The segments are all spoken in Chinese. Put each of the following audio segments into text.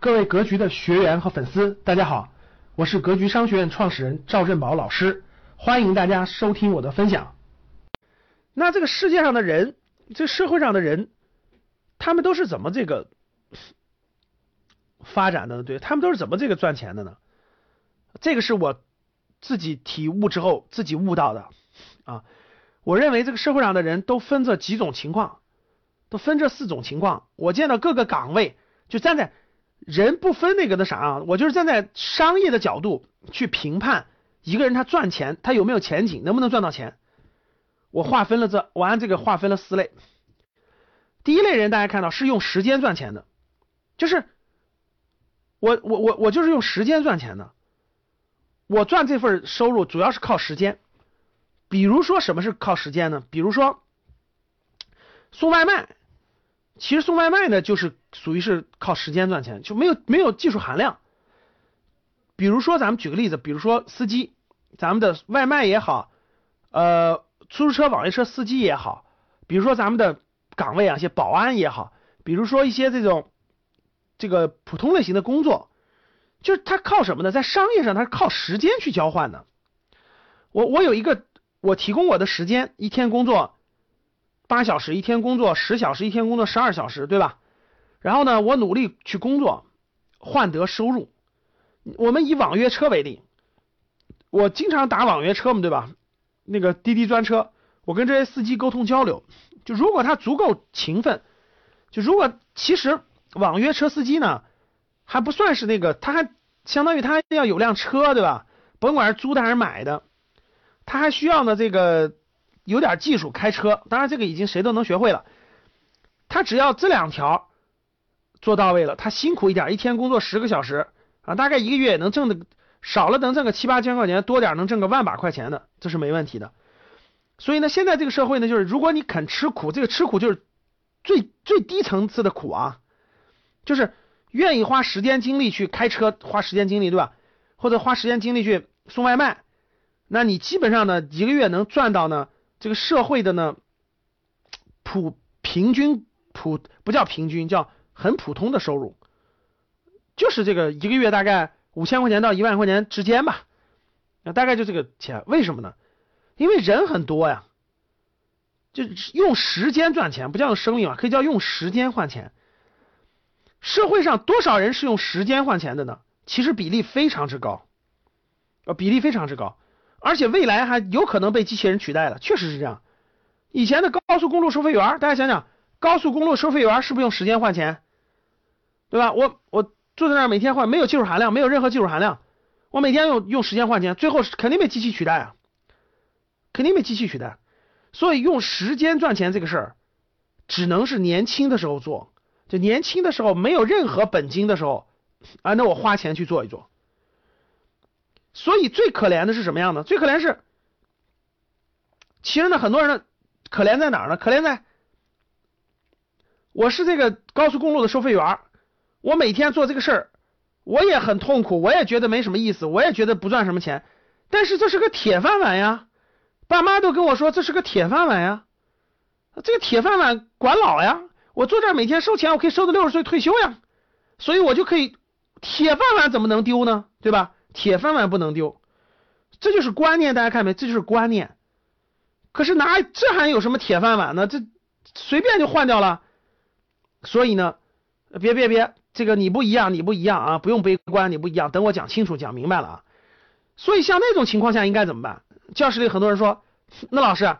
各位格局的学员和粉丝，大家好，我是格局商学院创始人赵振宝老师，欢迎大家收听我的分享。那这个世界上的人，这社会上的人，他们都是怎么这个发展的呢？对他们都是怎么这个赚钱的呢？这个是我自己体悟之后自己悟到的啊。我认为这个社会上的人都分这几种情况，都分这四种情况。我见到各个岗位，就站在。人不分那个的啥啊，我就是站在商业的角度去评判一个人他赚钱他有没有前景，能不能赚到钱。我划分了这，我按这个划分了四类。第一类人大家看到是用时间赚钱的，就是我我我我就是用时间赚钱的，我赚这份收入主要是靠时间。比如说什么是靠时间呢？比如说送外卖。其实送外卖呢，就是属于是靠时间赚钱，就没有没有技术含量。比如说，咱们举个例子，比如说司机，咱们的外卖也好，呃，出租车、网约车司机也好，比如说咱们的岗位啊，一些保安也好，比如说一些这种这个普通类型的工作，就是他靠什么呢？在商业上，他是靠时间去交换的。我我有一个，我提供我的时间，一天工作。八小时一天工作，十小时一天工作，十二小时，对吧？然后呢，我努力去工作，换得收入。我们以网约车为例，我经常打网约车嘛，对吧？那个滴滴专车，我跟这些司机沟通交流，就如果他足够勤奋，就如果其实网约车司机呢，还不算是那个，他还相当于他要有辆车，对吧？甭管是租的还是买的，他还需要呢这个。有点技术开车，当然这个已经谁都能学会了。他只要这两条做到位了，他辛苦一点，一天工作十个小时啊，大概一个月能挣的少了能挣个七八千块钱，多点能挣个万把块钱的，这是没问题的。所以呢，现在这个社会呢，就是如果你肯吃苦，这个吃苦就是最最低层次的苦啊，就是愿意花时间精力去开车，花时间精力对吧？或者花时间精力去送外卖，那你基本上呢一个月能赚到呢。这个社会的呢，普平均普不叫平均，叫很普通的收入，就是这个一个月大概五千块钱到一万块钱之间吧，那大概就这个钱。为什么呢？因为人很多呀，就用时间赚钱，不叫用生命啊，可以叫用时间换钱。社会上多少人是用时间换钱的呢？其实比例非常之高，呃，比例非常之高。而且未来还有可能被机器人取代了，确实是这样。以前的高速公路收费员，大家想想，高速公路收费员是不是用时间换钱？对吧？我我坐在那儿每天换，没有技术含量，没有任何技术含量，我每天用用时间换钱，最后肯定被机器取代啊，肯定被机器取代。所以用时间赚钱这个事儿，只能是年轻的时候做，就年轻的时候没有任何本金的时候啊，那我花钱去做一做。所以最可怜的是什么样的？最可怜是，其实呢，很多人呢，可怜在哪儿呢？可怜在，我是这个高速公路的收费员，我每天做这个事儿，我也很痛苦，我也觉得没什么意思，我也觉得不赚什么钱，但是这是个铁饭碗呀，爸妈都跟我说这是个铁饭碗呀，这个铁饭碗管老呀，我坐这儿每天收钱，我可以收到六十岁退休呀，所以我就可以，铁饭碗怎么能丢呢？对吧？铁饭碗不能丢，这就是观念，大家看没？这就是观念。可是哪这还有什么铁饭碗呢？这随便就换掉了。所以呢，别别别，这个你不一样，你不一样啊！不用悲观，你不一样。等我讲清楚、讲明白了啊。所以像那种情况下应该怎么办？教室里很多人说，那老师，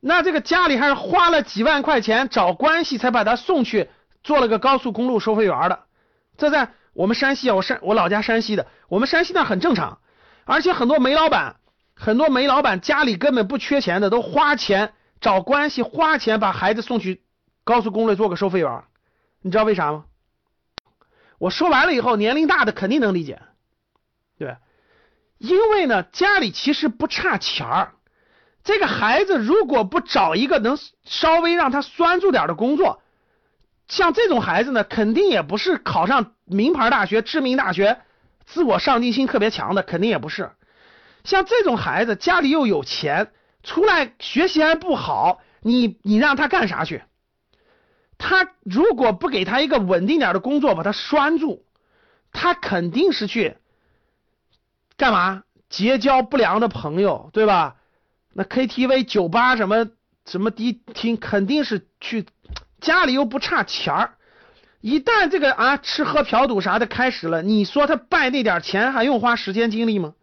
那这个家里还是花了几万块钱找关系才把他送去做了个高速公路收费员的，这在。我们山西啊，我山我老家山西的，我们山西那很正常，而且很多煤老板，很多煤老板家里根本不缺钱的，都花钱找关系，花钱把孩子送去高速公路做个收费员，你知道为啥吗？我说完了以后，年龄大的肯定能理解，对，因为呢家里其实不差钱儿，这个孩子如果不找一个能稍微让他拴住点的工作。像这种孩子呢，肯定也不是考上名牌大学、知名大学，自我上进心特别强的，肯定也不是。像这种孩子，家里又有钱，出来学习还不好，你你让他干啥去？他如果不给他一个稳定点的工作，把他拴住，他肯定是去干嘛？结交不良的朋友，对吧？那 KTV、酒吧什么什么迪厅，肯定是去，家里又不差钱儿。一旦这个啊吃喝嫖赌啥的开始了，你说他败那点钱还用花时间精力吗？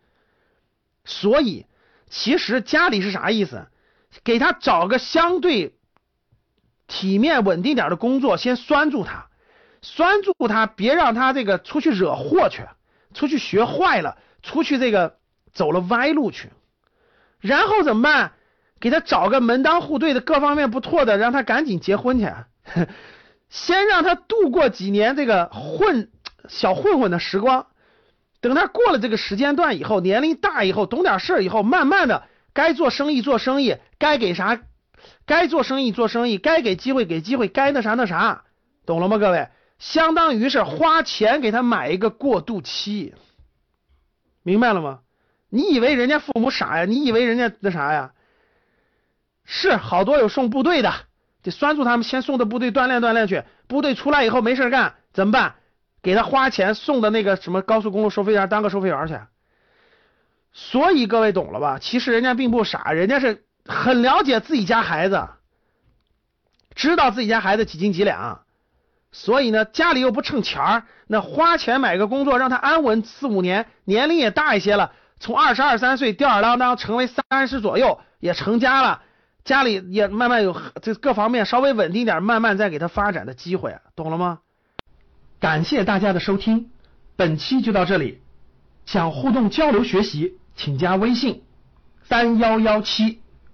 所以其实家里是啥意思？给他找个相对体面稳定点的工作，先拴住他，拴住他，别让他这个出去惹祸去，出去学坏了，出去这个。走了歪路去，然后怎么办？给他找个门当户对的、各方面不错的，让他赶紧结婚去。先让他度过几年这个混小混混的时光，等他过了这个时间段以后，年龄大以后，懂点事儿以后，慢慢的该做生意做生意，该给啥该做生意做生意，该给机会给机会，该那啥那啥，懂了吗？各位，相当于是花钱给他买一个过渡期，明白了吗？你以为人家父母傻呀？你以为人家那啥呀？是好多有送部队的，得拴住他们，先送到部队锻炼锻炼去。部队出来以后没事干怎么办？给他花钱送到那个什么高速公路收费员当个收费员去。所以各位懂了吧？其实人家并不傻，人家是很了解自己家孩子，知道自己家孩子几斤几两。所以呢，家里又不挣钱儿，那花钱买个工作让他安稳四五年，年龄也大一些了。从二十二三岁吊儿郎当成为三十左右，也成家了，家里也慢慢有这各方面稍微稳定点，慢慢再给他发展的机会，懂了吗？感谢大家的收听，本期就到这里。想互动交流学习，请加微信三幺幺七